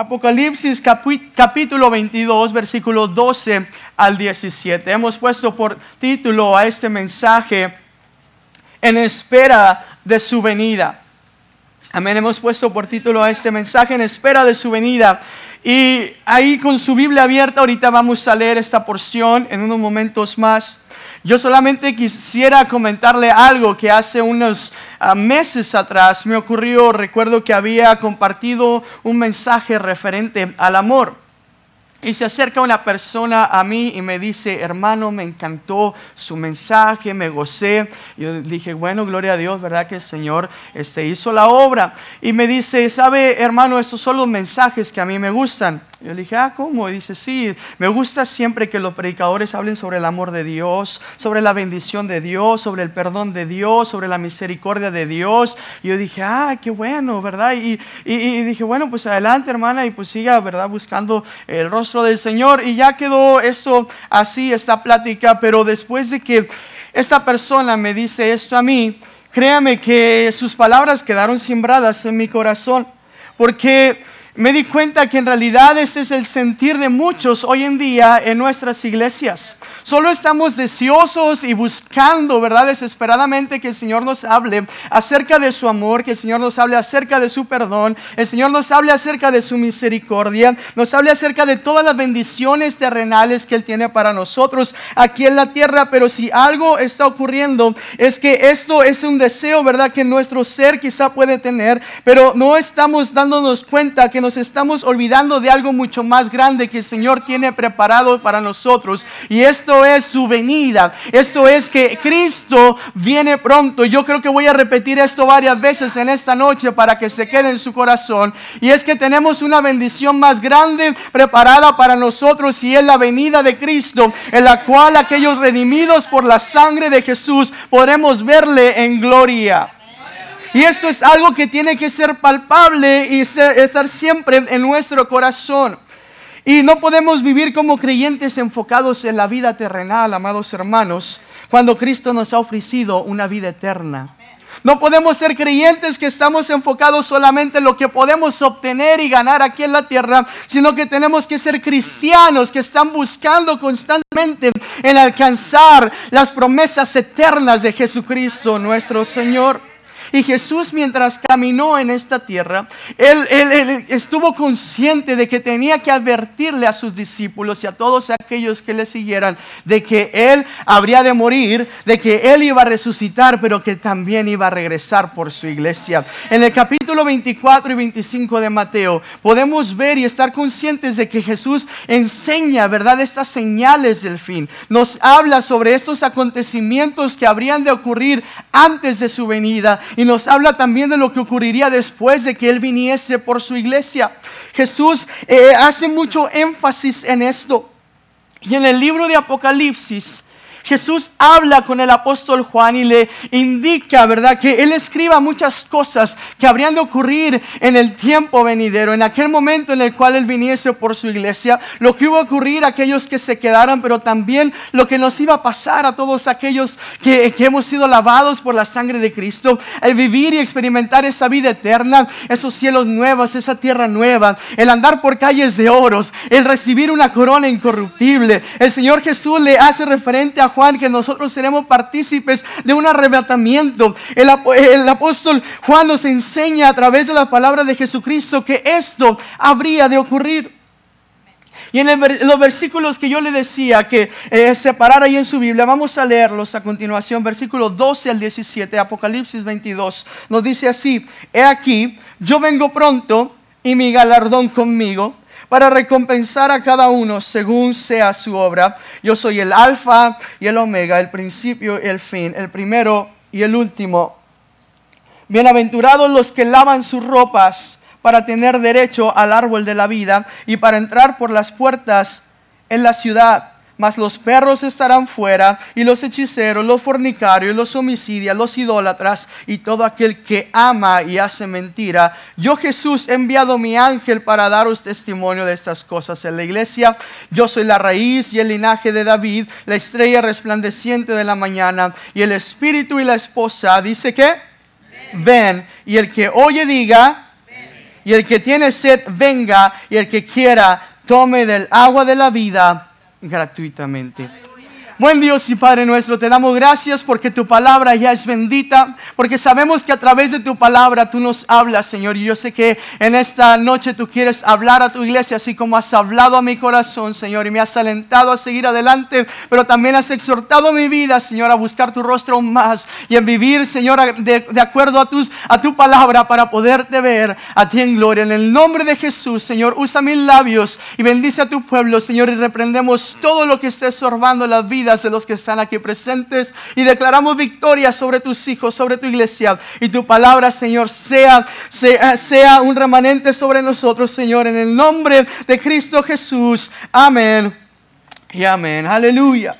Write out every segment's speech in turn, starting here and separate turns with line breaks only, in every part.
Apocalipsis capítulo 22, versículo 12 al 17. Hemos puesto por título a este mensaje en espera de su venida. Amén, hemos puesto por título a este mensaje en espera de su venida. Y ahí con su Biblia abierta, ahorita vamos a leer esta porción en unos momentos más. Yo solamente quisiera comentarle algo que hace unos ah, meses atrás me ocurrió. Recuerdo que había compartido un mensaje referente al amor. Y se acerca una persona a mí y me dice, hermano, me encantó su mensaje, me gocé. Yo dije, bueno, gloria a Dios, ¿verdad que el Señor este, hizo la obra? Y me dice, sabe, hermano, estos son los mensajes que a mí me gustan. Yo le dije, ah, ¿cómo? Y dice, sí, me gusta siempre que los predicadores hablen sobre el amor de Dios, sobre la bendición de Dios, sobre el perdón de Dios, sobre la misericordia de Dios. Y yo dije, ah, qué bueno, ¿verdad? Y, y, dije, bueno, pues adelante, hermana, y pues siga, ¿verdad? Buscando el rostro del Señor. Y ya quedó esto así, esta plática, pero después de que esta persona me dice esto a mí, créame que sus palabras quedaron sembradas en mi corazón, porque me di cuenta que en realidad este es el sentir de muchos hoy en día en nuestras iglesias. Solo estamos deseosos y buscando, ¿verdad? Desesperadamente que el Señor nos hable acerca de su amor, que el Señor nos hable acerca de su perdón, el Señor nos hable acerca de su misericordia, nos hable acerca de todas las bendiciones terrenales que Él tiene para nosotros aquí en la tierra. Pero si algo está ocurriendo es que esto es un deseo, ¿verdad? Que nuestro ser quizá puede tener, pero no estamos dándonos cuenta que nos estamos olvidando de algo mucho más grande que el Señor tiene preparado para nosotros. Y esto es su venida. Esto es que Cristo viene pronto. Yo creo que voy a repetir esto varias veces en esta noche para que se quede en su corazón. Y es que tenemos una bendición más grande preparada para nosotros y es la venida de Cristo, en la cual aquellos redimidos por la sangre de Jesús podremos verle en gloria. Y esto es algo que tiene que ser palpable y estar siempre en nuestro corazón. Y no podemos vivir como creyentes enfocados en la vida terrenal, amados hermanos, cuando Cristo nos ha ofrecido una vida eterna. No podemos ser creyentes que estamos enfocados solamente en lo que podemos obtener y ganar aquí en la tierra, sino que tenemos que ser cristianos que están buscando constantemente en alcanzar las promesas eternas de Jesucristo nuestro Señor. Y Jesús mientras caminó en esta tierra, él, estuvo consciente de que tenía que advertirle a sus discípulos y a todos aquellos que le siguieran de que Él habría de morir, de que Él iba a resucitar, pero que también iba a regresar por su iglesia. En el capítulo 24 y 25 de Mateo podemos ver y estar conscientes de que Jesús enseña, ¿verdad?, estas señales del fin. Nos habla sobre estos acontecimientos que habrían de ocurrir antes de su venida y nos habla también de lo que ocurriría después de que Él viniese por su iglesia. Jesús eh, hace mucho énfasis en esto. Y en el libro de Apocalipsis, Jesús habla con el apóstol Juan y le indica, ¿verdad?, que él escriba muchas cosas que habrían de ocurrir en el tiempo venidero, en aquel momento en el cual él viniese por su iglesia, lo que iba a ocurrir a aquellos que se quedaran, pero también lo que nos iba a pasar a todos aquellos que, que hemos sido lavados por la sangre de Cristo, el vivir y experimentar esa vida eterna, esos cielos nuevos, esa tierra nueva, el andar por calles de oros, el recibir una corona incorruptible. El Señor Jesús le hace referente a Juan que nosotros seremos partícipes de un arrebatamiento. El, apóstol Juan nos enseña a través de la palabra de Jesucristo que esto habría de ocurrir. Y en, los versículos que yo le decía que eh, separar ahí en su Biblia, vamos a leerlos a continuación, versículos 12 al 17, Apocalipsis 22, nos dice así, he aquí, yo vengo pronto y mi galardón conmigo para recompensar a cada uno según sea su obra. Yo soy el alfa y el omega, el principio y el fin, el primero y el último. Bienaventurados los que lavan sus ropas para tener derecho al árbol de la vida y para entrar por las puertas en la ciudad mas los perros estarán fuera, y los hechiceros, los fornicarios, los homicidios, los idólatras, y todo aquel que ama y hace mentira. Yo Jesús he enviado mi ángel para daros testimonio de estas cosas en la iglesia. Yo soy la raíz y el linaje de David, la estrella resplandeciente de la mañana, y el espíritu y la esposa, dice que, ven, y el que oye diga, Y el que tiene sed, venga. Y el que quiera, tome del agua de la vida gratuitamente. Buen Dios y Padre nuestro, te damos gracias porque tu palabra ya es bendita, porque sabemos que a través de tu palabra tú nos hablas, Señor. Y yo sé que en esta noche tú quieres hablar a tu iglesia, así como has hablado a mi corazón, Señor, y me has alentado a seguir adelante, pero también has exhortado mi vida, Señor, a buscar tu rostro más y en vivir, Señor, de, de acuerdo a, tus, a tu palabra para poderte ver a ti en gloria. En el nombre de Jesús, Señor, usa mis labios y bendice a tu pueblo, Señor, y reprendemos todo lo que esté estorbando la vida de los que están aquí presentes y declaramos victoria sobre tus hijos, sobre tu iglesia. Y tu palabra, Señor, sea, sea, sea un remanente sobre nosotros, Señor, en el nombre de Cristo Jesús. Amén y amén. Aleluya.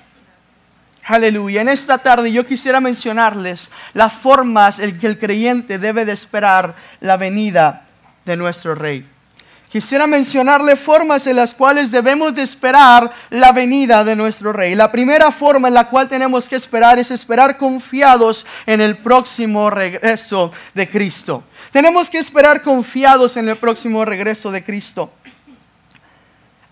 Aleluya. En esta tarde yo quisiera mencionarles las formas en que el creyente debe de esperar la venida de nuestro Rey. Quisiera mencionarle formas en las cuales debemos de esperar la venida de nuestro rey. La primera forma en la cual tenemos que esperar es esperar confiados en el próximo regreso de Cristo. Tenemos que esperar confiados en el próximo regreso de Cristo.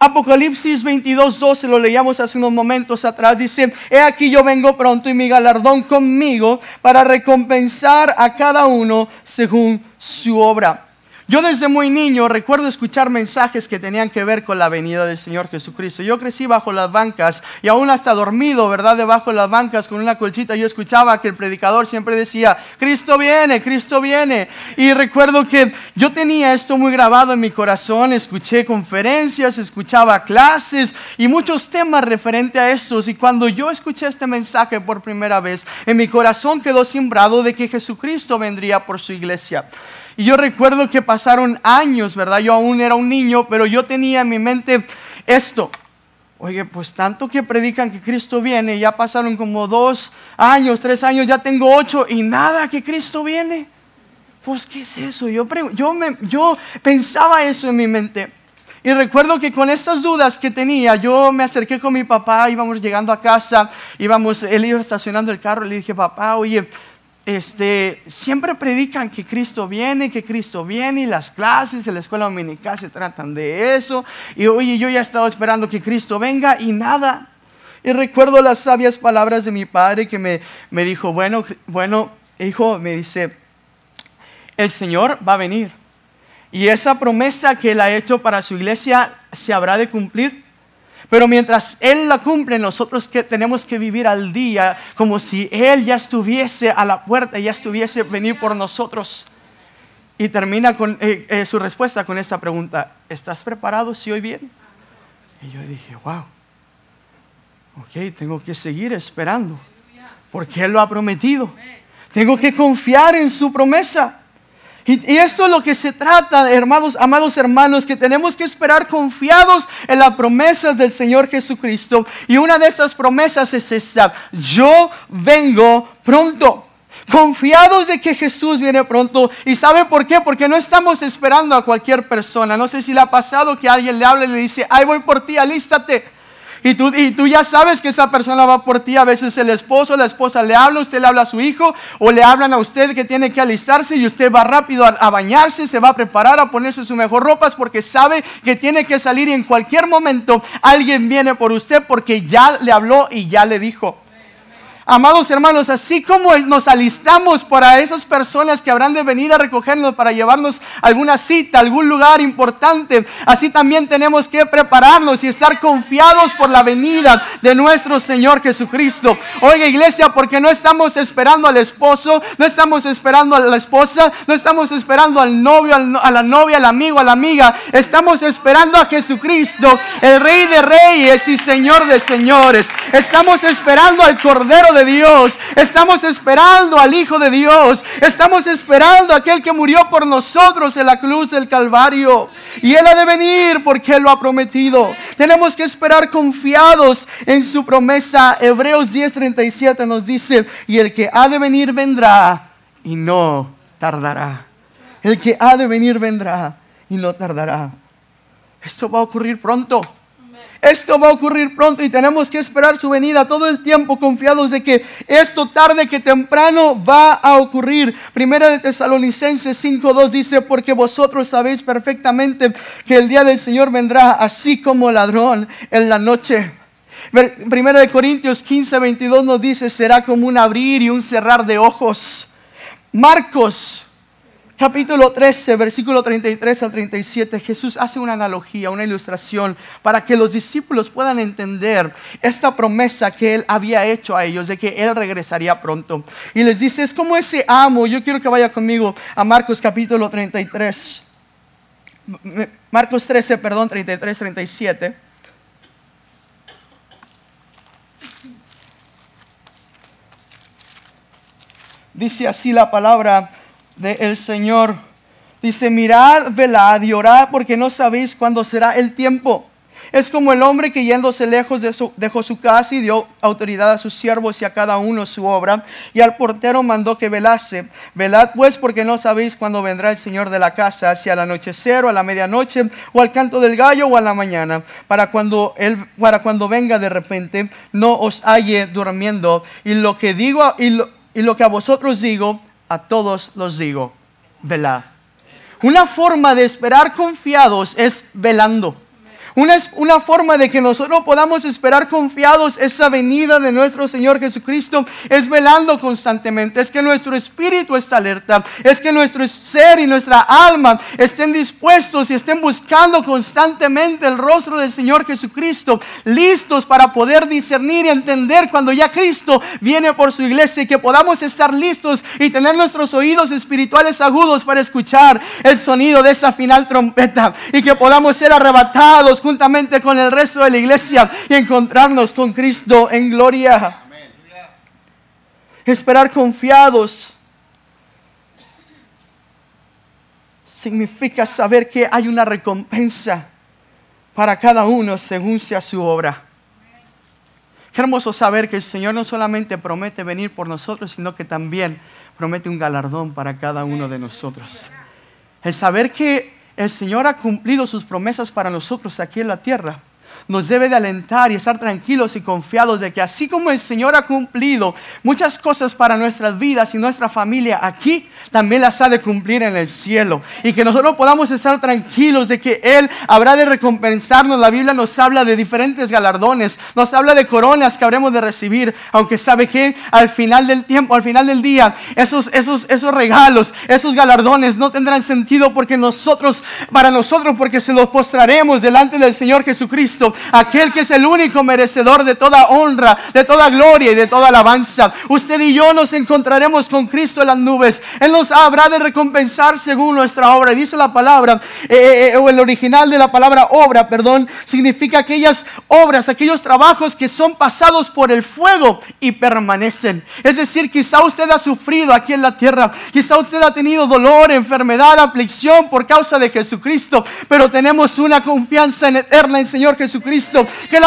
Apocalipsis 22, 12, lo leíamos hace unos momentos atrás, dice, he aquí yo vengo pronto y mi galardón conmigo para recompensar a cada uno según su obra. Yo desde muy niño recuerdo escuchar mensajes que tenían que ver con la venida del Señor Jesucristo. Yo crecí bajo las bancas y aún hasta dormido, ¿verdad? Debajo de las bancas con una colchita yo escuchaba que el predicador siempre decía, Cristo viene, Cristo viene. Y recuerdo que yo tenía esto muy grabado en mi corazón, escuché conferencias, escuchaba clases y muchos temas referentes a estos. Y cuando yo escuché este mensaje por primera vez, en mi corazón quedó sembrado de que Jesucristo vendría por su iglesia. Y yo recuerdo que pasaron años, ¿verdad? Yo aún era un niño, pero yo tenía en mi mente esto. Oye, pues tanto que predican que Cristo viene, ya pasaron como dos años, tres años, ya tengo ocho y nada que Cristo viene. Pues, ¿qué es eso? Yo, yo, me, yo pensaba eso en mi mente. Y recuerdo que con estas dudas que tenía, yo me acerqué con mi papá, íbamos llegando a casa, íbamos, él iba estacionando el carro, le dije, papá, oye, este, siempre predican que Cristo viene, que Cristo viene, y las clases de la escuela dominical se tratan de eso. Y oye, yo ya he estado esperando que Cristo venga y nada. Y recuerdo las sabias palabras de mi padre que me, me dijo, bueno, bueno, hijo, me dice, el Señor va a venir. Y esa promesa que Él ha hecho para su iglesia se habrá de cumplir. Pero mientras Él la cumple, nosotros que tenemos que vivir al día como si Él ya estuviese a la puerta, y ya estuviese venir por nosotros. Y termina con eh, eh, su respuesta con esta pregunta, ¿estás preparado si hoy viene? Y yo dije, wow, ok, tengo que seguir esperando, porque Él lo ha prometido. Tengo que confiar en su promesa. Y, esto es lo que se trata, hermanos, amados hermanos, que tenemos que esperar confiados en las promesas del Señor Jesucristo. Y una de esas promesas es esta, yo vengo pronto. Confiados de que Jesús viene pronto. ¿Y sabe por qué? Porque no estamos esperando a cualquier persona. No sé si le ha pasado que alguien le hable y le dice, ay voy por ti, alístate. Y tú, y tú ya sabes que esa persona va por ti. A veces el esposo, la esposa le habla, usted le habla a su hijo o le hablan a usted que tiene que alistarse y usted va rápido a, bañarse, se va a preparar a ponerse su mejor ropa porque sabe que tiene que salir y en cualquier momento alguien viene por usted porque ya le habló y ya le dijo. Amados hermanos, así como nos alistamos para esas personas que habrán de venir a recogernos para llevarnos alguna cita, algún lugar importante, así también tenemos que prepararnos y estar confiados por la venida de nuestro Señor Jesucristo. Oiga iglesia, porque no estamos esperando al esposo, no estamos esperando a la esposa, no estamos esperando al novio, a la novia, al amigo, a la amiga, estamos esperando a Jesucristo, el Rey de Reyes y Señor de Señores. Estamos esperando al Cordero de Dios. Estamos esperando al Hijo de Dios. Estamos esperando a aquel que murió por nosotros en la cruz del Calvario. Y Él ha de venir porque Él lo ha prometido. Tenemos que esperar confiados en su promesa. Hebreos 10:37 nos dice, y el que ha de venir vendrá y no tardará. El que ha de venir vendrá y no tardará. Esto va a ocurrir pronto. Esto va a ocurrir pronto y tenemos que esperar su venida todo el tiempo confiados de que esto tarde que temprano va a ocurrir. Primera de Tesalonicenses 5.2 dice, porque vosotros sabéis perfectamente que el día del Señor vendrá así como ladrón en la noche. Primera de Corintios 15.22 nos dice, será como un abrir y un cerrar de ojos. Marcos capítulo 13, versículo 33 al 37, Jesús hace una analogía, una ilustración para que los discípulos puedan entender esta promesa que él había hecho a ellos de que él regresaría pronto. Y les dice, es como ese amo, yo quiero que vaya conmigo a Marcos capítulo 33. Marcos 13, perdón, 33, 37. Dice así la palabra del Señor. Dice, mirad, velad y orad porque no sabéis cuándo será el tiempo. Es como el hombre que yéndose lejos de su, dejó su casa y dio autoridad a sus siervos y a cada uno su obra, y al portero mandó que velase. Velad pues porque no sabéis cuándo vendrá el Señor de la casa, si al anochecer o a la medianoche, o al canto del gallo o a la mañana, para cuando, él, para cuando venga de repente, no os halle durmiendo. Y lo que digo y lo, y lo que a vosotros digo, a todos los digo, velad. Una forma de esperar confiados es velando. Una, una forma de que nosotros podamos esperar confiados esa venida de nuestro Señor Jesucristo es velando constantemente, es que nuestro espíritu está alerta, es que nuestro ser y nuestra alma estén dispuestos y estén buscando constantemente el rostro del Señor Jesucristo, listos para poder discernir y entender cuando ya Cristo viene por su iglesia y que podamos estar listos y tener nuestros oídos espirituales agudos para escuchar el sonido de esa final trompeta y que podamos ser arrebatados juntamente con el resto de la iglesia y encontrarnos con Cristo en gloria. Esperar confiados significa saber que hay una recompensa para cada uno según sea su obra. Qué hermoso saber que el Señor no solamente promete venir por nosotros, sino que también promete un galardón para cada uno de nosotros. El saber que el Señor ha cumplido sus promesas para nosotros aquí en la tierra nos debe de alentar y estar tranquilos y confiados de que así como el Señor ha cumplido muchas cosas para nuestras vidas y nuestra familia aquí, también las ha de cumplir en el cielo. Y que nosotros podamos estar tranquilos de que Él habrá de recompensarnos. La Biblia nos habla de diferentes galardones, nos habla de coronas que habremos de recibir, aunque sabe que al final del tiempo, al final del día, esos, esos, esos regalos, esos galardones no tendrán sentido porque nosotros, para nosotros, porque se los postraremos delante del Señor Jesucristo aquel que es el único merecedor de toda honra, de toda gloria y de toda alabanza. Usted y yo nos encontraremos con Cristo en las nubes. Él nos habrá de recompensar según nuestra obra. Dice la palabra, eh, eh, eh, o el original de la palabra obra, perdón, significa aquellas obras, aquellos trabajos que son pasados por el fuego y permanecen. Es decir, quizá usted ha sufrido aquí en la tierra, quizá usted ha tenido dolor, enfermedad, aflicción por causa de Jesucristo, pero tenemos una confianza en eterna en Señor Jesucristo Cristo, que Él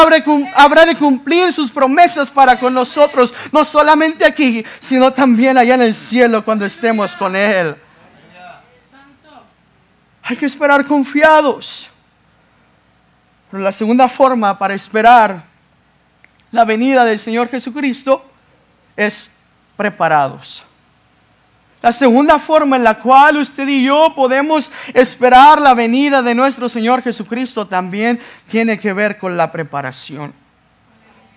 habrá de cumplir sus promesas para con nosotros, no solamente aquí, sino también allá en el cielo cuando estemos con Él. Hay que esperar confiados. Pero la segunda forma para esperar la venida del Señor Jesucristo es preparados. La segunda forma en la cual usted y yo podemos esperar la venida de nuestro Señor Jesucristo también tiene que ver con la preparación.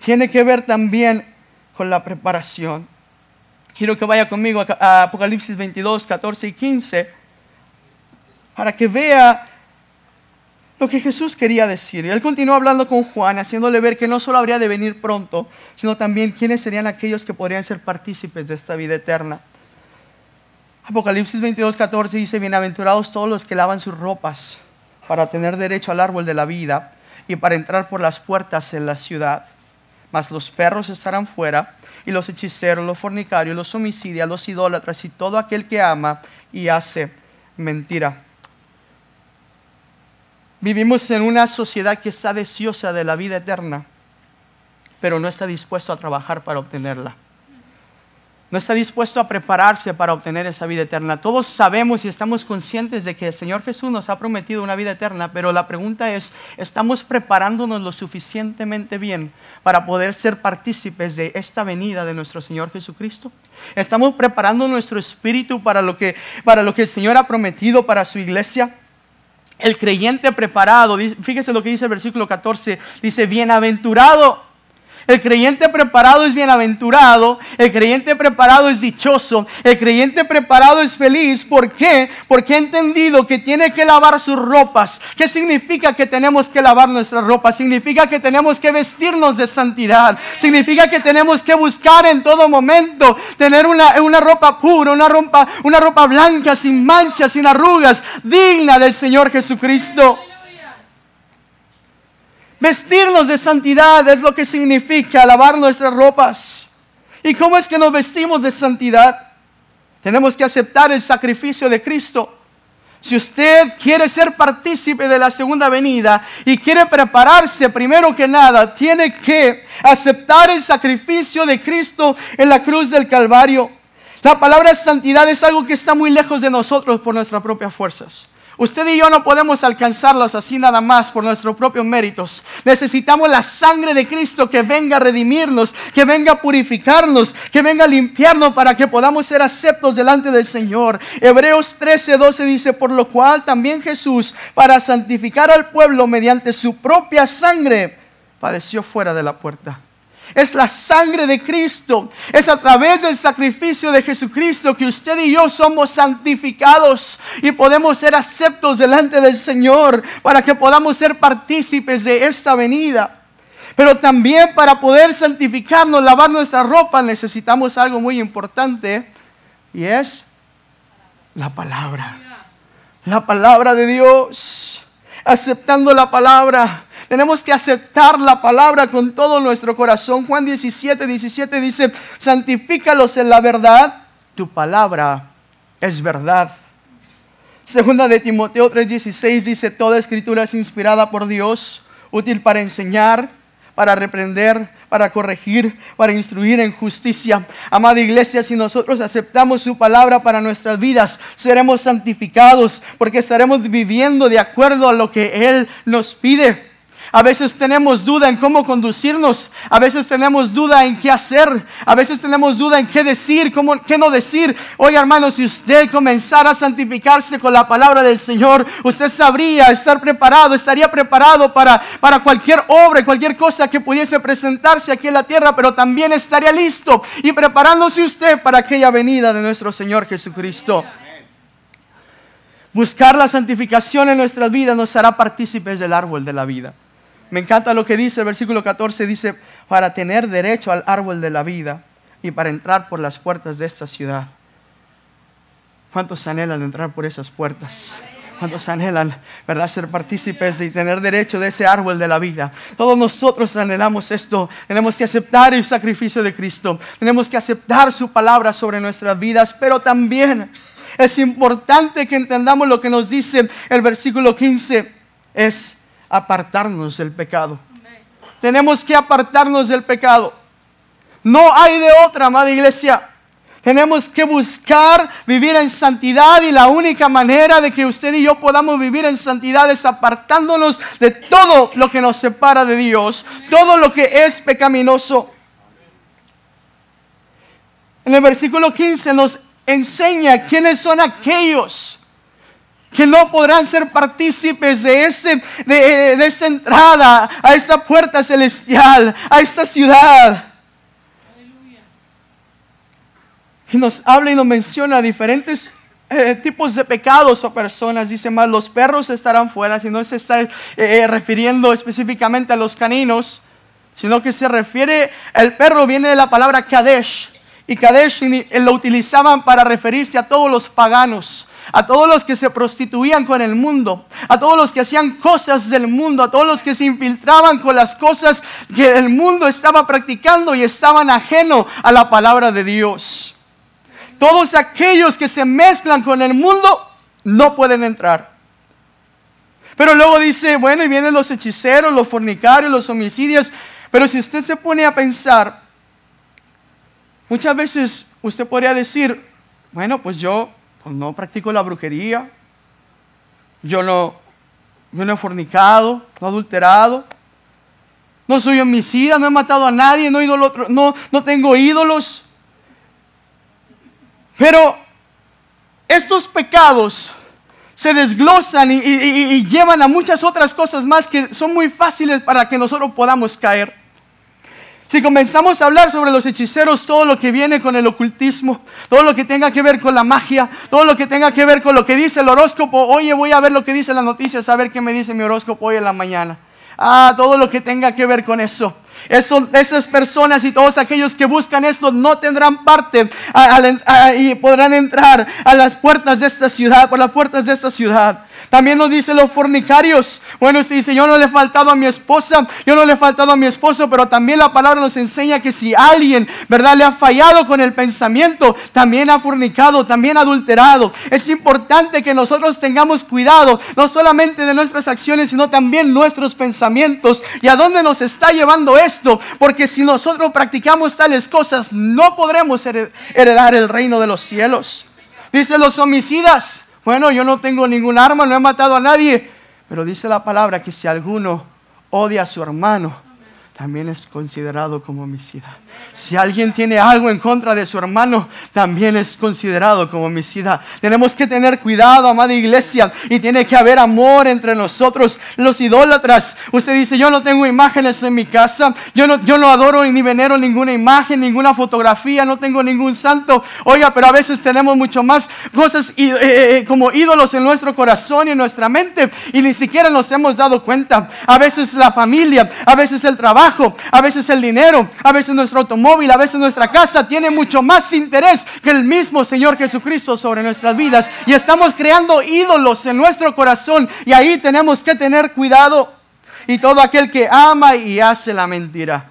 Tiene que ver también con la preparación. Quiero que vaya conmigo a Apocalipsis 22, 14 y 15 para que vea lo que Jesús quería decir. Y él continuó hablando con Juan, haciéndole ver que no solo habría de venir pronto, sino también quiénes serían aquellos que podrían ser partícipes de esta vida eterna. Apocalipsis 22, 14 dice, bienaventurados todos los que lavan sus ropas para tener derecho al árbol de la vida y para entrar por las puertas en la ciudad. Mas los perros estarán fuera y los hechiceros, los fornicarios, los homicidios, los idólatras y todo aquel que ama y hace mentira. Vivimos en una sociedad que está deseosa de la vida eterna, pero no está dispuesto a trabajar para obtenerla. No está dispuesto a prepararse para obtener esa vida eterna. Todos sabemos y estamos conscientes de que el Señor Jesús nos ha prometido una vida eterna, pero la pregunta es, ¿estamos preparándonos lo suficientemente bien para poder ser partícipes de esta venida de nuestro Señor Jesucristo? ¿Estamos preparando nuestro espíritu para lo que, para lo que el Señor ha prometido para su iglesia? El creyente preparado, fíjese lo que dice el versículo 14, dice, bienaventurado el creyente preparado es bienaventurado, el creyente preparado es dichoso, el creyente preparado es feliz. ¿Por qué? Porque ha entendido que tiene que lavar sus ropas. ¿Qué significa que tenemos que lavar nuestras ropas? Significa que tenemos que vestirnos de santidad. Significa que tenemos que buscar en todo momento tener una, una ropa pura, una ropa, una ropa blanca, sin manchas, sin arrugas, digna del Señor Jesucristo. Vestirnos de santidad es lo que significa lavar nuestras ropas. ¿Y cómo es que nos vestimos de santidad? Tenemos que aceptar el sacrificio de Cristo. Si usted quiere ser partícipe de la segunda venida y quiere prepararse primero que nada, tiene que aceptar el sacrificio de Cristo en la cruz del Calvario. La palabra santidad es algo que está muy lejos de nosotros por nuestras propias fuerzas. Usted y yo no podemos alcanzarlos así nada más por nuestros propios méritos. Necesitamos la sangre de Cristo que venga a redimirnos, que venga a purificarnos, que venga a limpiarnos para que podamos ser aceptos delante del Señor. Hebreos 13, 12 dice, por lo cual también Jesús, para santificar al pueblo mediante su propia sangre, padeció fuera de la puerta es la sangre de Cristo. Es a través del sacrificio de Jesucristo que usted y yo somos santificados y podemos ser aceptos delante del Señor para que podamos ser partícipes de esta venida. Pero también para poder santificarnos, lavar nuestra ropa, necesitamos algo muy importante y es la palabra. La palabra de Dios. Aceptando la palabra tenemos que aceptar la palabra con todo nuestro corazón. Juan 17, 17 dice, santifícalos en la verdad, tu palabra es verdad. Segunda de Timoteo 3:16 dice, toda escritura es inspirada por Dios, útil para enseñar, para reprender, para corregir, para instruir en justicia. Amada iglesia, si nosotros aceptamos su palabra para nuestras vidas, seremos santificados porque estaremos viviendo de acuerdo a lo que Él nos pide. A veces tenemos duda en cómo conducirnos. A veces tenemos duda en qué hacer. A veces tenemos duda en qué decir, cómo, qué no decir. Oye, hermano, si usted comenzara a santificarse con la palabra del Señor, usted sabría estar preparado, estaría preparado para, para cualquier obra cualquier cosa que pudiese presentarse aquí en la tierra, pero también estaría listo y preparándose usted para aquella venida de nuestro Señor Jesucristo. Buscar la santificación en nuestras vidas nos hará partícipes del árbol de la vida. Me encanta lo que dice el versículo 14, dice, para tener derecho al árbol de la vida y para entrar por las puertas de esta ciudad. ¿Cuántos anhelan entrar por esas puertas? ¿Cuántos anhelan, verdad, ser partícipes y tener derecho de ese árbol de la vida? Todos nosotros anhelamos esto. Tenemos que aceptar el sacrificio de Cristo. Tenemos que aceptar su palabra sobre nuestras vidas, pero también es importante que entendamos lo que nos dice el versículo 15. Es apartarnos del pecado. Tenemos que apartarnos del pecado. No hay de otra, amada iglesia. Tenemos que buscar vivir en santidad y la única manera de que usted y yo podamos vivir en santidad es apartándonos de todo lo que nos separa de Dios, todo lo que es pecaminoso. En el versículo 15 nos enseña quiénes son aquellos que no podrán ser partícipes de, ese, de, de esta entrada a esta puerta celestial, a esta ciudad. Y nos habla y nos menciona diferentes eh, tipos de pecados o personas. Dice más, los perros estarán fuera, si no se está eh, eh, refiriendo específicamente a los caninos, sino que se refiere, el perro viene de la palabra Kadesh. Y Kadesh lo utilizaban para referirse a todos los paganos, a todos los que se prostituían con el mundo, a todos los que hacían cosas del mundo, a todos los que se infiltraban con las cosas que el mundo estaba practicando y estaban ajeno a la palabra de Dios. Todos aquellos que se mezclan con el mundo no pueden entrar. Pero luego dice, bueno, y vienen los hechiceros, los fornicarios, los homicidios. Pero si usted se pone a pensar, Muchas veces usted podría decir, bueno, pues yo no practico la brujería, yo no, yo no he fornicado, no he adulterado, no soy homicida, no he matado a nadie, no, no, no tengo ídolos. Pero estos pecados se desglosan y, llevan a muchas otras cosas más que son muy fáciles para que nosotros podamos caer. Si comenzamos a hablar sobre los hechiceros, todo lo que viene con el ocultismo, todo lo que tenga que ver con la magia, todo lo que tenga que ver con lo que dice el horóscopo, oye, voy a ver lo que dice la noticia, a ver qué me dice mi horóscopo hoy en la mañana. Ah, todo lo que tenga que ver con eso. esas personas y todos aquellos que buscan esto no tendrán parte y podrán entrar a las puertas de esta ciudad, por las puertas de esta ciudad. También nos dice los fornicarios. Bueno, se dice, yo no le he faltado a mi esposa, yo no le he faltado a mi esposo, pero también la palabra nos enseña que si alguien, ¿verdad?, le ha fallado con el pensamiento, también ha fornicado, también ha adulterado. Es importante que nosotros tengamos cuidado, no solamente de nuestras acciones, sino también nuestros pensamientos. ¿Y a dónde nos está llevando esto? Porque si nosotros practicamos tales cosas, no podremos heredar el reino de los cielos. Dice los homicidas. Bueno, yo no tengo ningún arma, no he matado a nadie. Pero dice la palabra que si alguno odia a su hermano, también es considerado como homicida. Si alguien tiene algo en contra de su hermano, también es considerado como homicida. Tenemos que tener cuidado, amada iglesia, y tiene que haber amor entre nosotros, los idólatras. Usted dice, yo no tengo imágenes en mi casa, yo no, yo no adoro ni venero ninguna imagen, ninguna fotografía, no tengo ningún santo. Oiga, pero a veces tenemos mucho más cosas eh, eh, eh, como ídolos en nuestro corazón y en nuestra mente, y ni siquiera nos hemos dado cuenta. A veces la familia, a veces el trabajo a veces el dinero, a veces nuestro automóvil, a veces nuestra casa tiene mucho más interés que el mismo Señor Jesucristo sobre nuestras vidas. Y estamos creando ídolos en nuestro corazón y ahí tenemos que tener cuidado. Y todo aquel que ama y hace la mentira.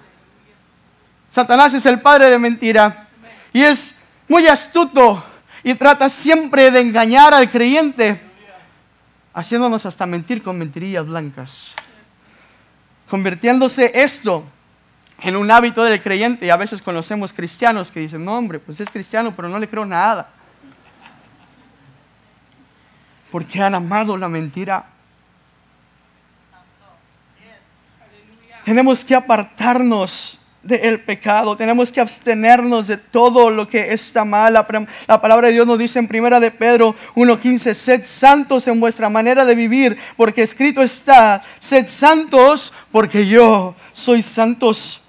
Satanás es el padre de mentira y es muy astuto y trata siempre de engañar al creyente, haciéndonos hasta mentir con mentirillas blancas convirtiéndose esto en un hábito del creyente. Y a veces conocemos cristianos que dicen, no hombre, pues es cristiano, pero no le creo nada. Porque han amado la mentira. Tenemos que apartarnos del pecado, tenemos que abstenernos de todo lo que está mal. La, la, palabra de Dios nos dice en primera de Pedro 1.15, sed santos en vuestra manera de vivir, porque escrito está, sed santos porque yo soy santos.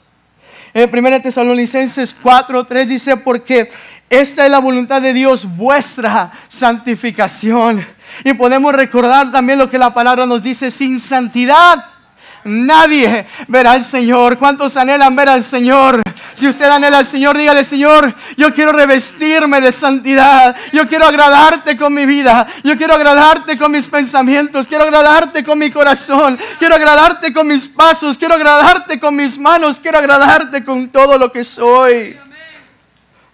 En primera Tesalonicenses 4.3 dice, porque esta es la voluntad de Dios, vuestra santificación. Y podemos recordar también lo que la palabra nos dice, sin santidad Nadie verá al Señor. ¿Cuántos anhelan ver al Señor? Si usted anhela al Señor, dígale, Señor, yo quiero revestirme de santidad. Yo quiero agradarte con mi vida. Yo quiero agradarte con mis pensamientos. Quiero agradarte con mi corazón. Quiero agradarte con mis pasos. Quiero agradarte con mis manos. Quiero agradarte con todo lo que soy.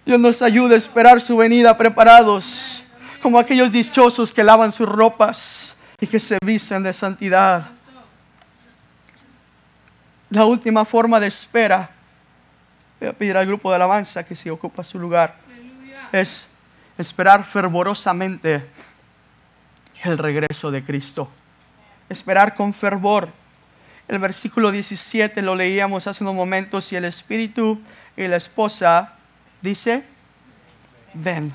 Dios nos ayude a esperar su venida preparados como aquellos dichosos que lavan sus ropas y que se visten de santidad. La última forma de espera, voy a pedir al grupo de alabanza que se ocupa su lugar, es esperar fervorosamente el regreso de Cristo. Esperar con fervor. El versículo 17 lo leíamos hace unos momentos y el espíritu y la esposa dice, ven.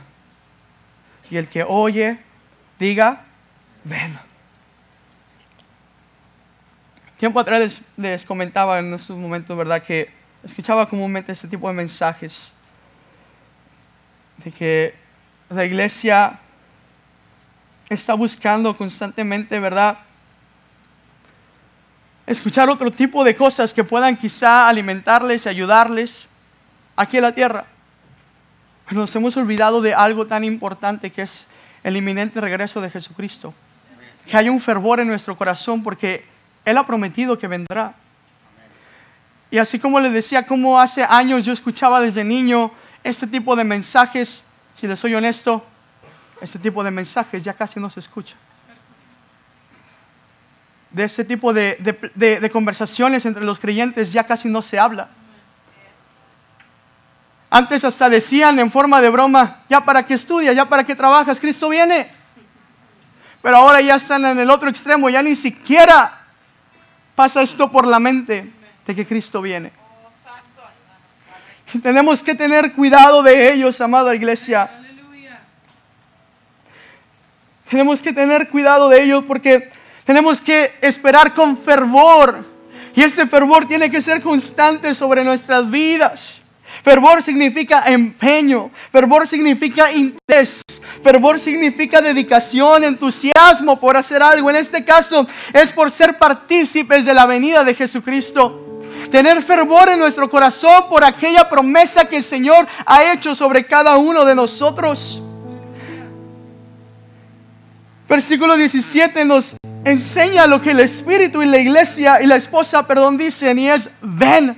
Y el que oye, diga, ven. Tiempo atrás les, comentaba en esos momentos, ¿verdad? Que escuchaba comúnmente este tipo de mensajes. De que la iglesia está buscando constantemente, ¿verdad? Escuchar otro tipo de cosas que puedan quizá alimentarles y ayudarles aquí en la tierra. Pero nos hemos olvidado de algo tan importante que es el inminente regreso de Jesucristo. Que haya un fervor en nuestro corazón porque él ha prometido que vendrá. Y así como les decía, como hace años yo escuchaba desde niño este tipo de mensajes, si les soy honesto, este tipo de mensajes ya casi no se escucha. De este tipo de, de conversaciones entre los creyentes ya casi no se habla. Antes hasta decían en forma de broma, ya para qué estudias, ya para qué trabajas, Cristo viene. Pero ahora ya están en el otro extremo, ya ni siquiera pasa esto por la mente de que Cristo viene. tenemos que tener cuidado de ellos, amada iglesia. Tenemos que tener cuidado de ellos porque tenemos que esperar con fervor. Y ese fervor tiene que ser constante sobre nuestras vidas. Fervor significa empeño, fervor significa interés, fervor significa dedicación, entusiasmo por hacer algo. En este caso es por ser partícipes de la venida de Jesucristo. Tener fervor en nuestro corazón por aquella promesa que el Señor ha hecho sobre cada uno de nosotros. Versículo 17 nos enseña lo que el Espíritu y la iglesia y la esposa, perdón, dicen y es ven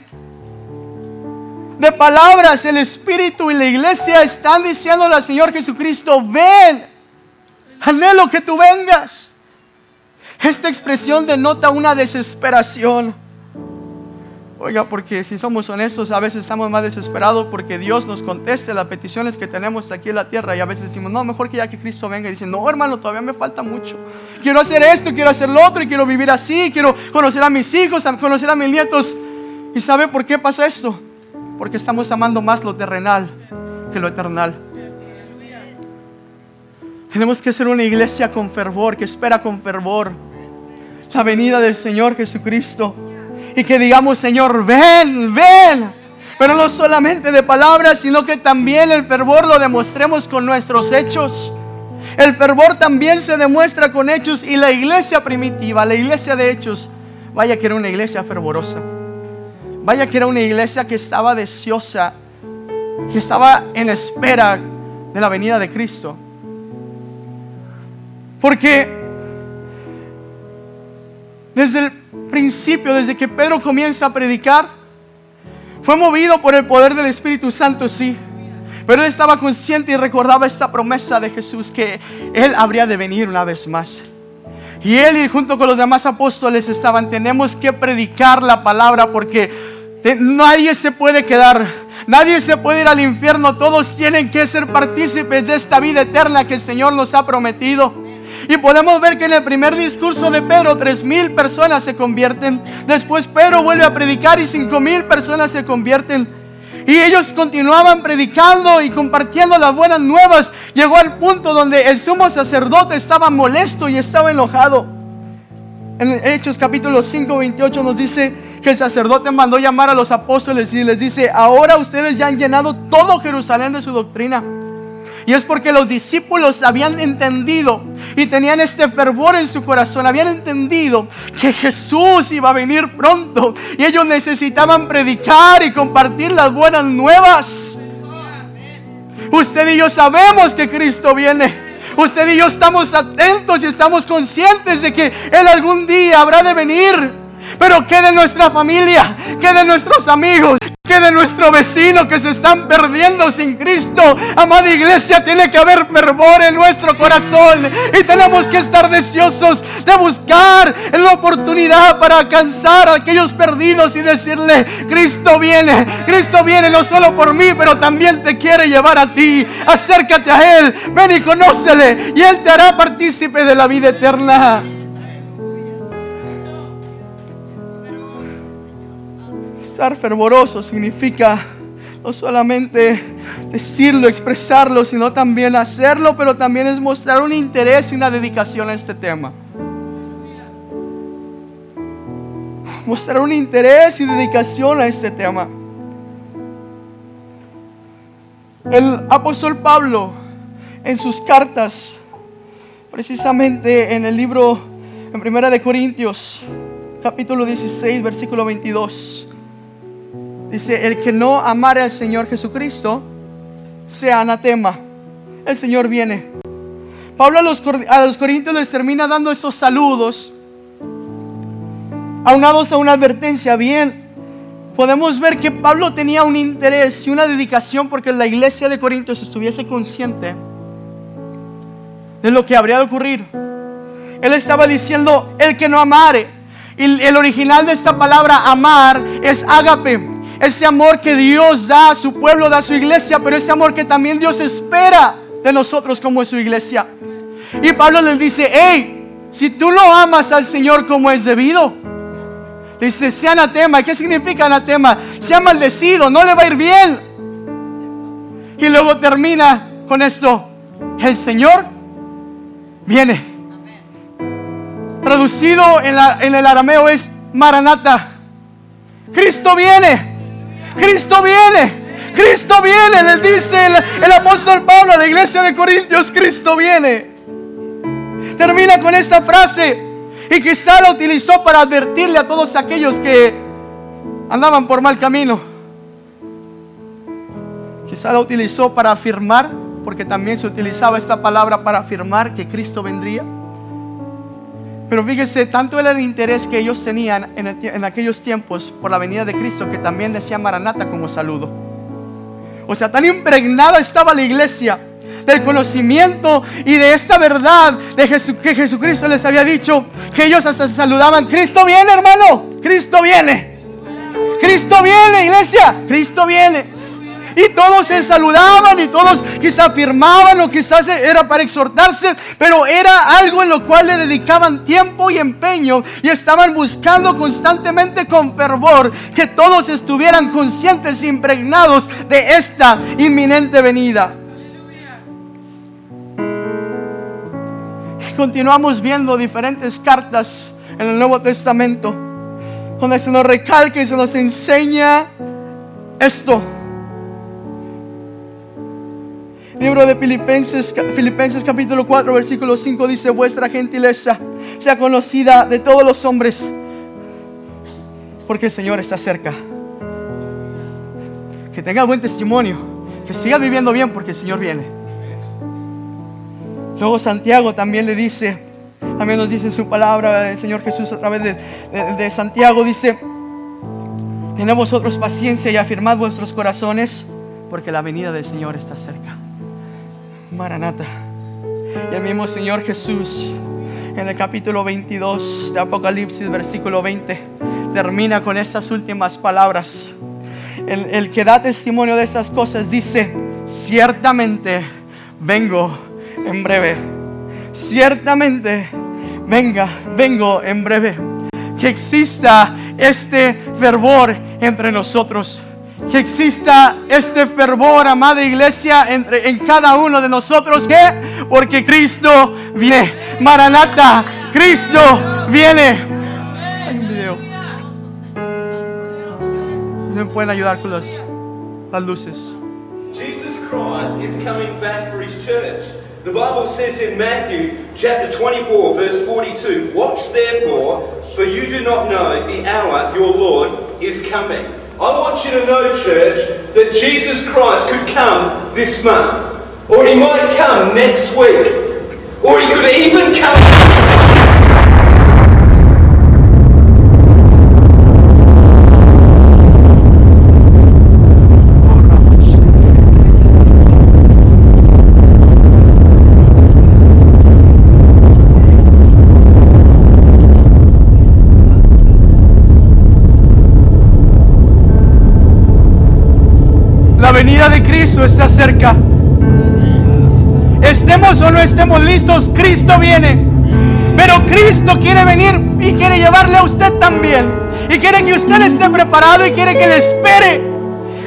de palabras, el Espíritu y la iglesia están diciéndole al Señor Jesucristo, ven, anhelo que tú vengas. Esta expresión denota una desesperación. Oiga, porque si somos honestos, a veces estamos más desesperados porque Dios nos conteste las peticiones que tenemos aquí en la tierra y a veces decimos, no, mejor que ya que Cristo venga y dice, no, hermano, todavía me falta mucho. Quiero hacer esto, quiero hacer lo otro y quiero vivir así, quiero conocer a mis hijos, conocer a mis nietos. ¿Y sabe por qué pasa esto? Porque estamos amando más lo terrenal que lo eternal. Tenemos que ser una iglesia con fervor, que espera con fervor la venida del Señor Jesucristo. Y que digamos, Señor, ven, ven. Pero no solamente de palabras, sino que también el fervor lo demostremos con nuestros hechos. El fervor también se demuestra con hechos y la iglesia primitiva, la iglesia de hechos, vaya que era una iglesia fervorosa. Vaya que era una iglesia que estaba deseosa, que estaba en espera de la venida de Cristo. Porque desde el principio, desde que Pedro comienza a predicar, fue movido por el poder del Espíritu Santo, sí. Pero él estaba consciente y recordaba esta promesa de Jesús que él habría de venir una vez más. Y él y junto con los demás apóstoles estaban, tenemos que predicar la palabra porque nadie se puede quedar, nadie se puede ir al infierno, todos tienen que ser partícipes de esta vida eterna que el Señor nos ha prometido. Y podemos ver que en el primer discurso de Pedro, tres mil personas se convierten. Después Pedro vuelve a predicar y cinco mil personas se convierten. Y ellos continuaban predicando y compartiendo las buenas nuevas. Llegó al punto donde el sumo sacerdote estaba molesto y estaba enojado. En Hechos capítulo 5, 28 nos dice que el sacerdote mandó llamar a los apóstoles y les dice, ahora ustedes ya han llenado todo Jerusalén de su doctrina. Y es porque los discípulos habían entendido y tenían este fervor en su corazón, habían entendido que Jesús iba a venir pronto y ellos necesitaban predicar y compartir las buenas nuevas. Usted y yo sabemos que Cristo viene. Usted y yo estamos atentos y estamos conscientes de que Él algún día habrá de venir. Pero ¿qué de nuestra familia? ¿Qué de nuestros amigos? ¿Qué de nuestro vecino que se están perdiendo sin Cristo? Amada iglesia, tiene que haber fervor en nuestro corazón y tenemos que estar deseosos de buscar la oportunidad para alcanzar a aquellos perdidos y decirle, Cristo viene, Cristo viene no solo por mí, pero también te quiere llevar a ti. Acércate a Él, ven y conócele y Él te hará partícipe de la vida eterna. Estar fervoroso significa no solamente decirlo, expresarlo, sino también hacerlo, pero también es mostrar un interés y una dedicación a este tema. Mostrar un interés y dedicación a este tema. El apóstol Pablo en sus cartas, precisamente en el libro en Primera de Corintios, capítulo 16, versículo 22 Dice, el que no amare al Señor Jesucristo, sea anatema. El Señor viene. Pablo a los, a los corintios les termina dando estos saludos, aunados a una advertencia. Bien, podemos ver que Pablo tenía un interés y una dedicación porque la iglesia de Corintios estuviese consciente de lo que habría de ocurrir. Él estaba diciendo, el que no amare. Y el original de esta palabra amar es ágape ese amor que Dios da a su pueblo, da a su iglesia, pero ese amor que también Dios espera de nosotros como su iglesia. Y Pablo les dice, hey, si tú no amas al Señor como es debido, dice, sea anatema. ¿Qué significa anatema? Sea maldecido, no le va a ir bien. Y luego termina con esto, el Señor viene. Traducido en, en el arameo es Maranata. Cristo viene. Cristo viene. Cristo viene, le dice el, apóstol Pablo a la iglesia de Corintios, Cristo viene. Termina con esta frase y quizá la utilizó para advertirle a todos aquellos que andaban por mal camino. Quizá la utilizó para afirmar, porque también se utilizaba esta palabra para afirmar que Cristo vendría. Pero fíjese, tanto era el interés que ellos tenían en, aquellos tiempos por la venida de Cristo que también decía Maranata como saludo. O sea, tan impregnada estaba la iglesia del conocimiento y de esta verdad de que Jesucristo les había dicho que ellos hasta se saludaban. Cristo viene, hermano. Cristo viene. Cristo viene, iglesia. Cristo viene. Y todos se saludaban y todos quizás afirmaban o quizás era para exhortarse, pero era algo en lo cual le dedicaban tiempo y empeño y estaban buscando constantemente con fervor que todos estuvieran conscientes e impregnados de esta inminente venida. Continuamos viendo diferentes cartas en el Nuevo Testamento donde se nos recalca y se nos enseña esto Libro de Filipenses, Filipenses capítulo 4, versículo 5 dice, vuestra gentileza sea conocida de todos los hombres, porque el Señor está cerca. Que tenga buen testimonio, que siga viviendo bien, porque el Señor viene. Luego Santiago también le dice, también nos dice su palabra el Señor Jesús a través de, de Santiago, dice, tened vosotros paciencia y afirmad vuestros corazones, porque la venida del Señor está cerca. Maranata. Y el mismo Señor Jesús, en el capítulo 22 de Apocalipsis, versículo 20, termina con estas últimas palabras. El, que da testimonio de estas cosas dice, ciertamente vengo en breve. Ciertamente venga, vengo en breve. Que exista este fervor entre nosotros que exista este fervor, amada iglesia, entre, en cada uno de nosotros. ¿Qué? Porque Cristo viene. Maranata, Cristo viene. Hay un video. No me pueden ayudar con las, las luces.
Jesus Christ is coming back for his church. The Bible says in Matthew chapter 24, verse 42, Watch therefore, for you do not know the hour your Lord is coming. I want you to know, church, that Jesus Christ could come this month, or he might come next week, or he could even come.
Estemos listos, Cristo viene. Pero Cristo quiere venir y quiere llevarle a usted también. Y quiere que usted esté preparado y quiere que le espere.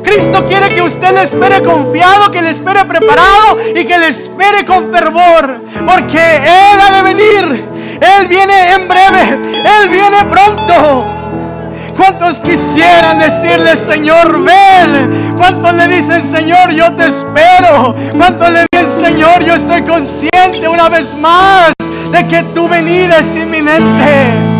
Cristo quiere que usted le espere confiado, que le espere preparado y que le espere con fervor. Porque Él ha de venir. Él viene en breve. Él viene pronto. ¿Cuántos quisieran decirle, Señor, ven? ¿Cuántos le dicen, Señor, yo te espero? ¿Cuántos le Señor, yo estoy consciente una vez más de que tu venida es inminente?